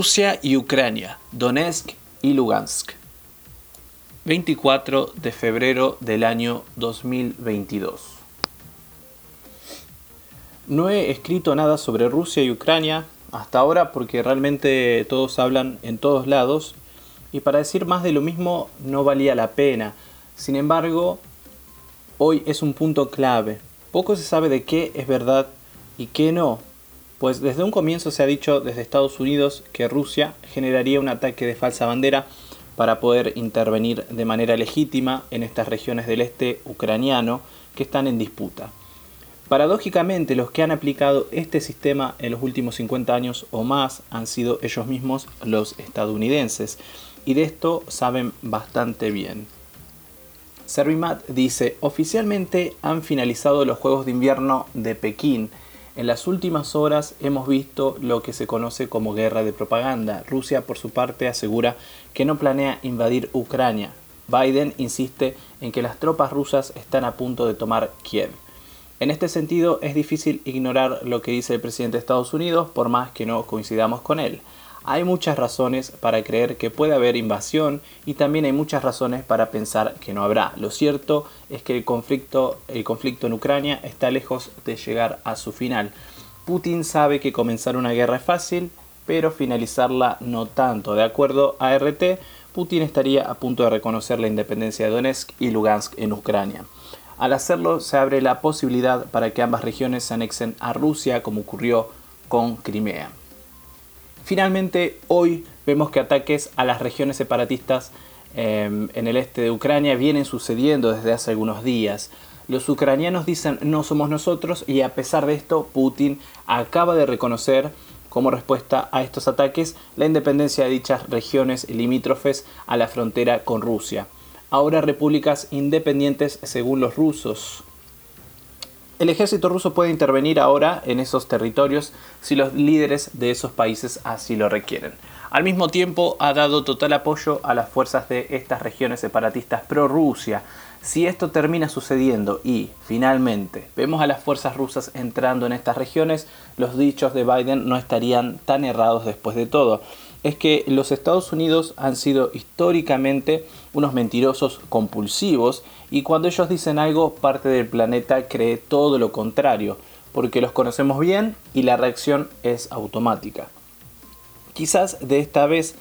Rusia y Ucrania, Donetsk y Lugansk. 24 de febrero del año 2022. No he escrito nada sobre Rusia y Ucrania hasta ahora porque realmente todos hablan en todos lados y para decir más de lo mismo no valía la pena. Sin embargo, hoy es un punto clave. Poco se sabe de qué es verdad y qué no, pues desde un comienzo se ha dicho desde Estados Unidos que Rusia generaría un ataque de falsa bandera para poder intervenir de manera legítima en estas regiones del este ucraniano que están en disputa. Paradójicamente, los que han aplicado este sistema en los últimos 50 años o más han sido ellos mismos los estadounidenses, y de esto saben bastante bien. Servimat dice, oficialmente han finalizado los Juegos de Invierno de Pekín, en las últimas horas hemos visto lo que se conoce como guerra de propaganda. Rusia, por su parte, asegura que no planea invadir Ucrania. Biden insiste en que las tropas rusas están a punto de tomar Kiev. En este sentido, es difícil ignorar lo que dice el presidente de Estados Unidos, por más que no coincidamos con él. Hay muchas razones para creer que puede haber invasión y también hay muchas razones para pensar que no habrá. Lo cierto es que el conflicto, el conflicto en Ucrania está lejos de llegar a su final. Putin sabe que comenzar una guerra es fácil, pero finalizarla no tanto. De acuerdo a RT, Putin estaría a punto de reconocer la independencia de Donetsk y Lugansk en Ucrania. Al hacerlo, se abre la posibilidad para que ambas regiones se anexen a Rusia, como ocurrió con Crimea. Finalmente, hoy vemos que ataques a las regiones separatistas em, en el este de Ucrania vienen sucediendo desde hace algunos días. Los ucranianos dicen no somos nosotros y a pesar de esto Putin acaba de reconocer como respuesta a estos ataques la independencia de dichas regiones limítrofes a la frontera con Rusia. Ahora repúblicas independientes según los rusos. El ejército ruso puede intervenir ahora en esos territorios si los líderes de esos países así lo requieren. Al mismo tiempo ha dado total apoyo a las fuerzas de estas regiones separatistas pro-Rusia. Si esto termina sucediendo y, finalmente, vemos a las fuerzas rusas entrando en estas regiones, los dichos de Biden no estarían tan errados después de todo es que los Estados Unidos han sido históricamente unos mentirosos compulsivos y cuando ellos dicen algo parte del planeta cree todo lo contrario, porque los conocemos bien y la reacción es automática. Quizás de esta vez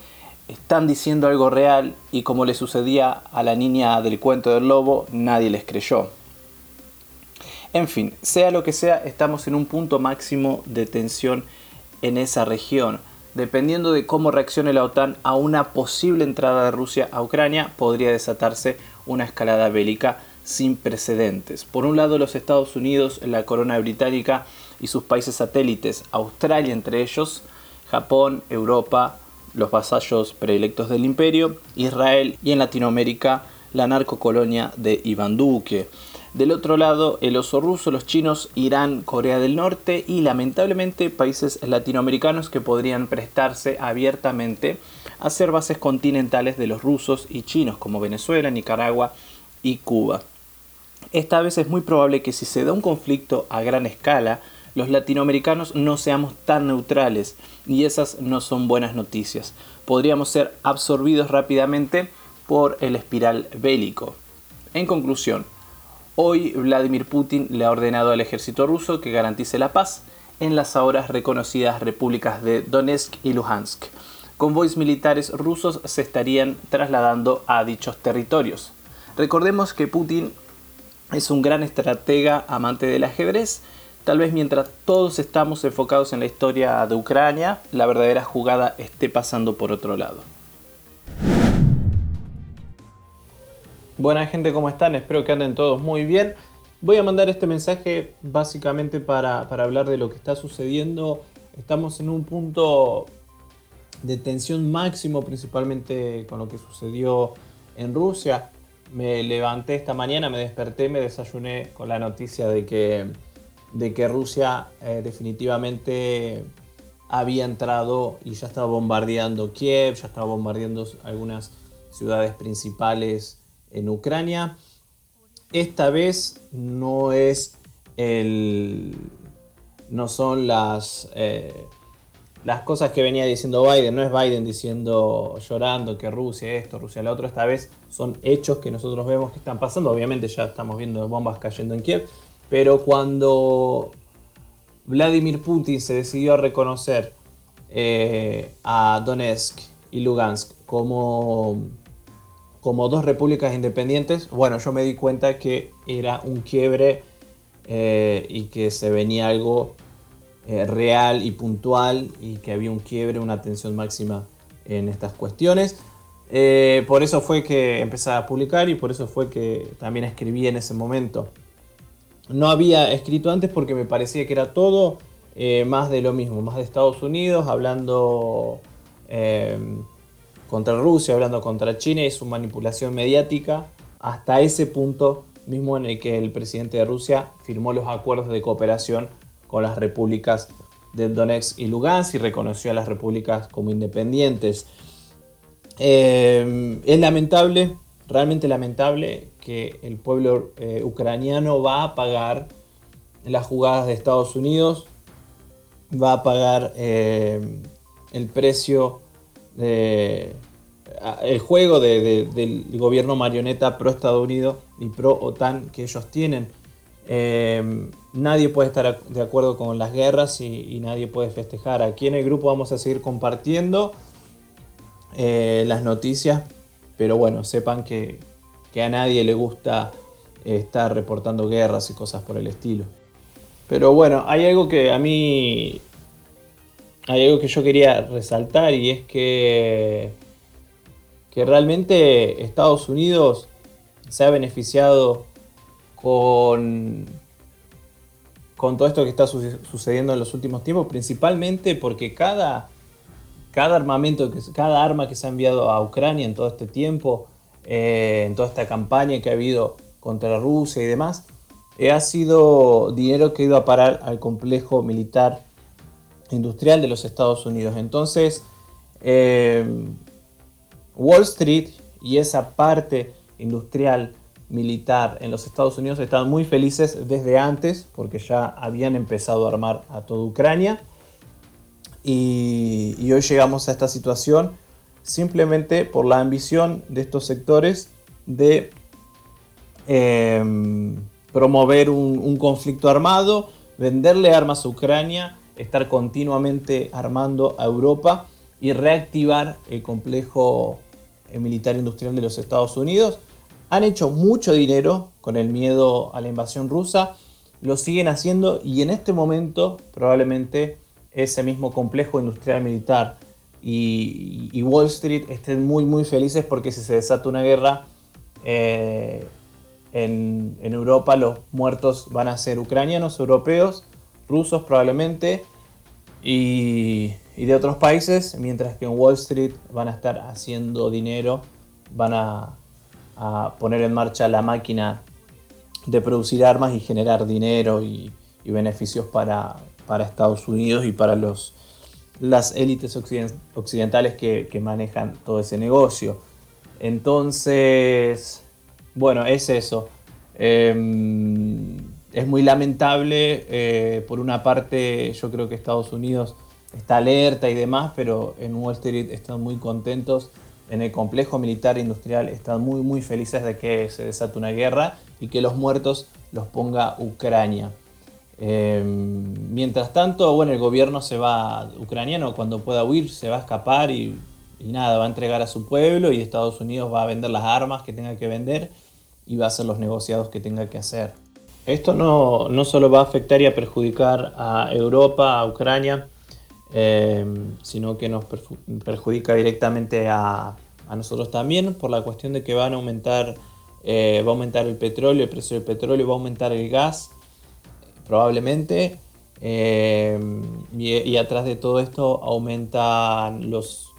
están diciendo algo real y como le sucedía a la niña del cuento del lobo, nadie les creyó. En fin, sea lo que sea, estamos en un punto máximo de tensión en esa región dependiendo de cómo reaccione la OTAN a una posible entrada de Rusia a Ucrania, podría desatarse una escalada bélica sin precedentes. Por un lado, los Estados Unidos, la corona británica y sus países satélites, Australia entre ellos, Japón, Europa, los vasallos predilectos del imperio, Israel y en Latinoamérica la narcocolonia de Iván Duque. Del otro lado, el oso ruso, los chinos, Irán, Corea del Norte y lamentablemente países latinoamericanos que podrían prestarse abiertamente a ser bases continentales de los rusos y chinos como Venezuela, Nicaragua y Cuba. Esta vez es muy probable que si se da un conflicto a gran escala, los latinoamericanos no seamos tan neutrales y esas no son buenas noticias. Podríamos ser absorbidos rápidamente por el espiral bélico. En conclusión, Hoy Vladimir Putin le ha ordenado al ejército ruso que garantice la paz en las ahora reconocidas repúblicas de Donetsk y Luhansk. Convoys militares rusos se estarían trasladando a dichos territorios. Recordemos que Putin es un gran estratega amante del ajedrez. Tal vez mientras todos estamos enfocados en la historia de Ucrania, la verdadera jugada esté pasando por otro lado. Buena gente, ¿cómo están? Espero que anden todos muy bien. Voy a mandar este mensaje básicamente para, hablar de lo que está sucediendo. Estamos en un punto de tensión máximo, principalmente con lo que sucedió en Rusia. me levanté esta mañana, me desperté, me desayuné con la noticia de que, de que Rusia eh, definitivamente había entrado y ya estaba bombardeando Kiev, ya estaba bombardeando algunas ciudades principales en Ucrania. Esta vez no es el, no son las, eh, las cosas que venía diciendo Biden, no es Biden diciendo, llorando que Rusia esto, Rusia lo otro, esta vez son hechos que nosotros vemos que están pasando, obviamente ya estamos viendo bombas cayendo en Kiev, pero cuando Vladimir Putin se decidió a reconocer eh, a Donetsk y Lugansk como, como dos repúblicas independientes, bueno, yo me di cuenta que era un quiebre eh, y que se venía algo eh, real y puntual y que había un quiebre, una tensión máxima en estas cuestiones. Eh, por eso fue que empecé a publicar y por eso fue que también escribí en ese momento. No había escrito antes porque me parecía que era todo más de lo mismo, más de Estados Unidos, hablando contra Rusia, hablando contra China y su manipulación mediática, hasta ese punto mismo en el que el presidente de Rusia firmó los acuerdos de cooperación con las repúblicas de Donetsk y Lugansk y reconoció a las repúblicas como independientes. Eh, es lamentable, realmente lamentable, que el pueblo eh, ucraniano va a pagar las jugadas de Estados Unidos, va a pagar eh, el precio de el juego del gobierno marioneta pro Estados Unidos y pro OTAN que ellos tienen. Eh, nadie puede estar de acuerdo con las guerras y, nadie puede festejar. Aquí en el grupo vamos a seguir compartiendo eh, las noticias, pero bueno, sepan que, a nadie le gusta estar reportando guerras y cosas por el estilo. Pero bueno, hay algo que a mí, hay algo que yo quería resaltar y es que, que realmente Estados Unidos se ha beneficiado con, con todo esto que está sucediendo en los últimos tiempos, principalmente porque cada, cada armamento, cada arma que se ha enviado a Ucrania en todo este tiempo, eh, en toda esta campaña que ha habido contra Rusia y demás, eh, ha sido dinero que ha ido a parar al complejo militar industrial de los Estados Unidos. Entonces, eh, Wall Street y esa parte industrial militar en los Estados Unidos estaban muy felices desde antes, porque ya habían empezado a armar a toda Ucrania. Y, hoy llegamos a esta situación simplemente por la ambición de estos sectores de em, promover un, conflicto armado, venderle armas a Ucrania, estar continuamente armando a Europa y reactivar el complejo eh, militar industrial de los Estados Unidos. Han hecho mucho dinero con el miedo a la invasión rusa, lo siguen haciendo y en este momento probablemente ese mismo complejo industrial militar y, Wall Street estén muy muy felices porque si se desata una guerra eh, en, Europa los muertos van a ser ucranianos, europeos, rusos probablemente y, de otros países, mientras que en Wall Street van a estar haciendo dinero, van a a poner en marcha la máquina de producir armas y generar dinero y, beneficios para, Estados Unidos y para los, las élites occidentales que, manejan todo ese negocio. Entonces, bueno, es eso. Em, es muy lamentable, eh, por una parte yo creo que Estados Unidos está alerta y demás, pero en Wall Street están muy contentos en el complejo militar industrial están muy muy felices de que se desate una guerra y que los muertos los ponga Ucrania. Em, mientras tanto, bueno, el gobierno se va ucraniano cuando pueda huir, se va a escapar y, nada, va a entregar a su pueblo y Estados Unidos va a vender las armas que tenga que vender y va a hacer los negociados que tenga que hacer. Esto no, no solo va a afectar y a perjudicar a Europa, a Ucrania, Em, sino que nos perjudica directamente a, nosotros también por la cuestión de que van a aumentar, eh, va a aumentar el petróleo, el precio del petróleo, va a aumentar el gas, probablemente, em, y, atrás de todo esto aumentan los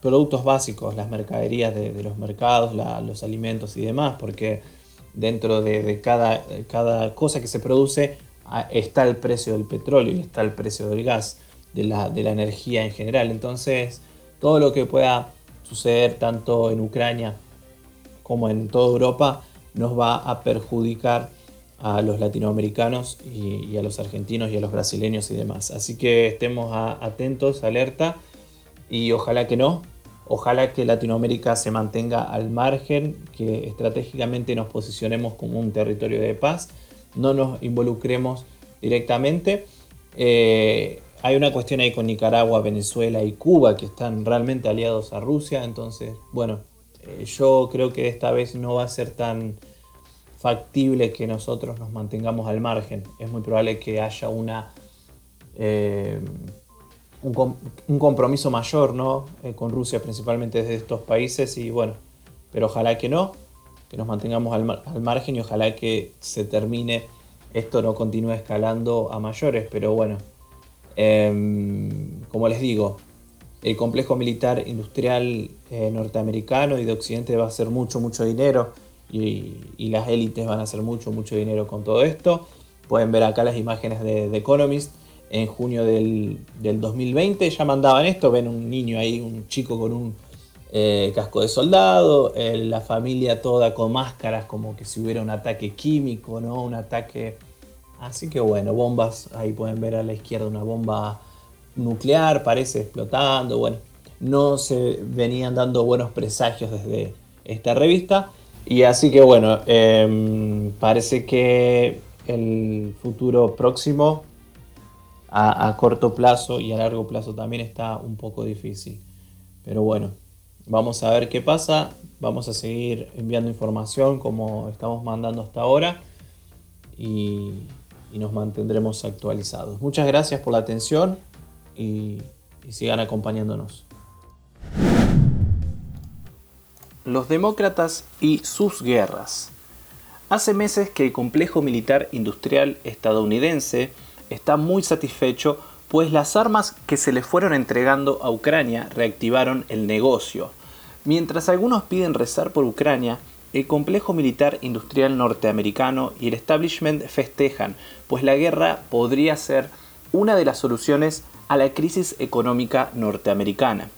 productos básicos, las mercaderías de, los mercados, los alimentos y demás, porque dentro de, cada, cada, cosa que se produce ah, está el precio del petróleo y está el precio del gas, de la, de la energía en general. Entonces, todo lo que pueda suceder tanto en Ucrania como en toda Europa nos va a perjudicar a los latinoamericanos y, a los argentinos y a los brasileños y demás. Así que estemos atentos, alerta y ojalá que no, ojalá que Latinoamérica se mantenga al margen, que estratégicamente nos posicionemos como un territorio de paz, no nos involucremos directamente. Eh, hay una cuestión ahí con Nicaragua, Venezuela y Cuba que están realmente aliados a Rusia, entonces, bueno, eh, yo creo que esta vez no va a ser tan factible que nosotros nos mantengamos al margen. Es muy probable que haya una, eh, un, compromiso mayor ¿no? Eh, con Rusia, principalmente desde estos países, y bueno, pero ojalá que no, que nos mantengamos al, al margen y ojalá que se termine, esto no continúe escalando a mayores, pero bueno, em, como les digo, el complejo militar industrial eh, norteamericano y de Occidente va a ser mucho, mucho dinero y, las élites van a hacer mucho, mucho dinero con todo esto. Pueden ver acá las imágenes de The Economist en junio del, 2020. Ya mandaban esto, ven un niño ahí, un chico con un eh, casco de soldado, eh, la familia toda con máscaras como que si hubiera un ataque químico, ¿no? Un ataque... Así que bueno, bombas, ahí pueden ver a la izquierda una bomba nuclear, parece explotando, bueno, no se venían dando buenos presagios desde esta revista. Y así que bueno, em, parece que el futuro próximo a, corto plazo y a largo plazo también está un poco difícil. Pero bueno, vamos a ver qué pasa. Vamos a seguir enviando información como estamos mandando hasta ahora y, nos mantendremos actualizados. Muchas gracias por la atención y sigan acompañándonos. Los demócratas y sus guerras. Hace meses que el complejo militar industrial estadounidense está muy satisfecho pues las armas que se le fueron entregando a Ucrania reactivaron el negocio. Mientras algunos piden rezar por Ucrania, el complejo militar industrial norteamericano y el establishment festejan, pues la guerra podría ser una de las soluciones a la crisis económica norteamericana.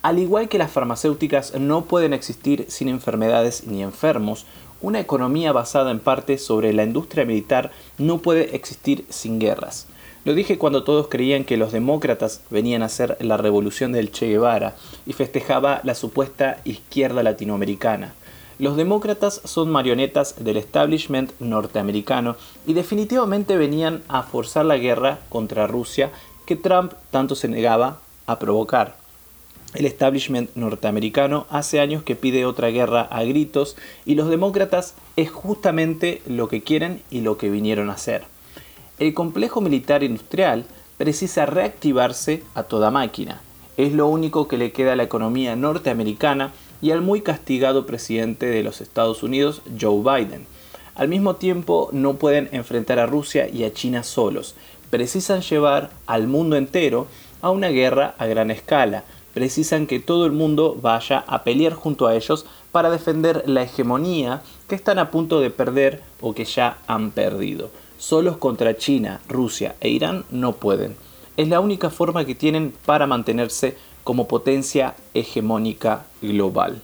Al igual que las farmacéuticas no pueden existir sin enfermedades ni enfermos, una economía basada en parte sobre la industria militar no puede existir sin guerras. Lo dije cuando todos creían que los demócratas venían a hacer la revolución del Che Guevara y festejaba la supuesta izquierda latinoamericana. Los demócratas son marionetas del establishment norteamericano y definitivamente venían a forzar la guerra contra Rusia que Trump tanto se negaba a provocar. El establishment norteamericano hace años que pide otra guerra a gritos y los demócratas es justamente lo que quieren y lo que vinieron a hacer. El complejo militar industrial precisa reactivarse a toda máquina. Es lo único que le queda a la economía norteamericana y al muy castigado presidente de los Estados Unidos, Joe Biden. Al mismo tiempo, no pueden enfrentar a Rusia y a China solos. Precisan llevar al mundo entero a una guerra a gran escala, precisan que todo el mundo vaya a pelear junto a ellos para defender la hegemonía que están a punto de perder o que ya han perdido. Solos contra China, Rusia e Irán no pueden. Es la única forma que tienen para mantenerse como potencia hegemónica global.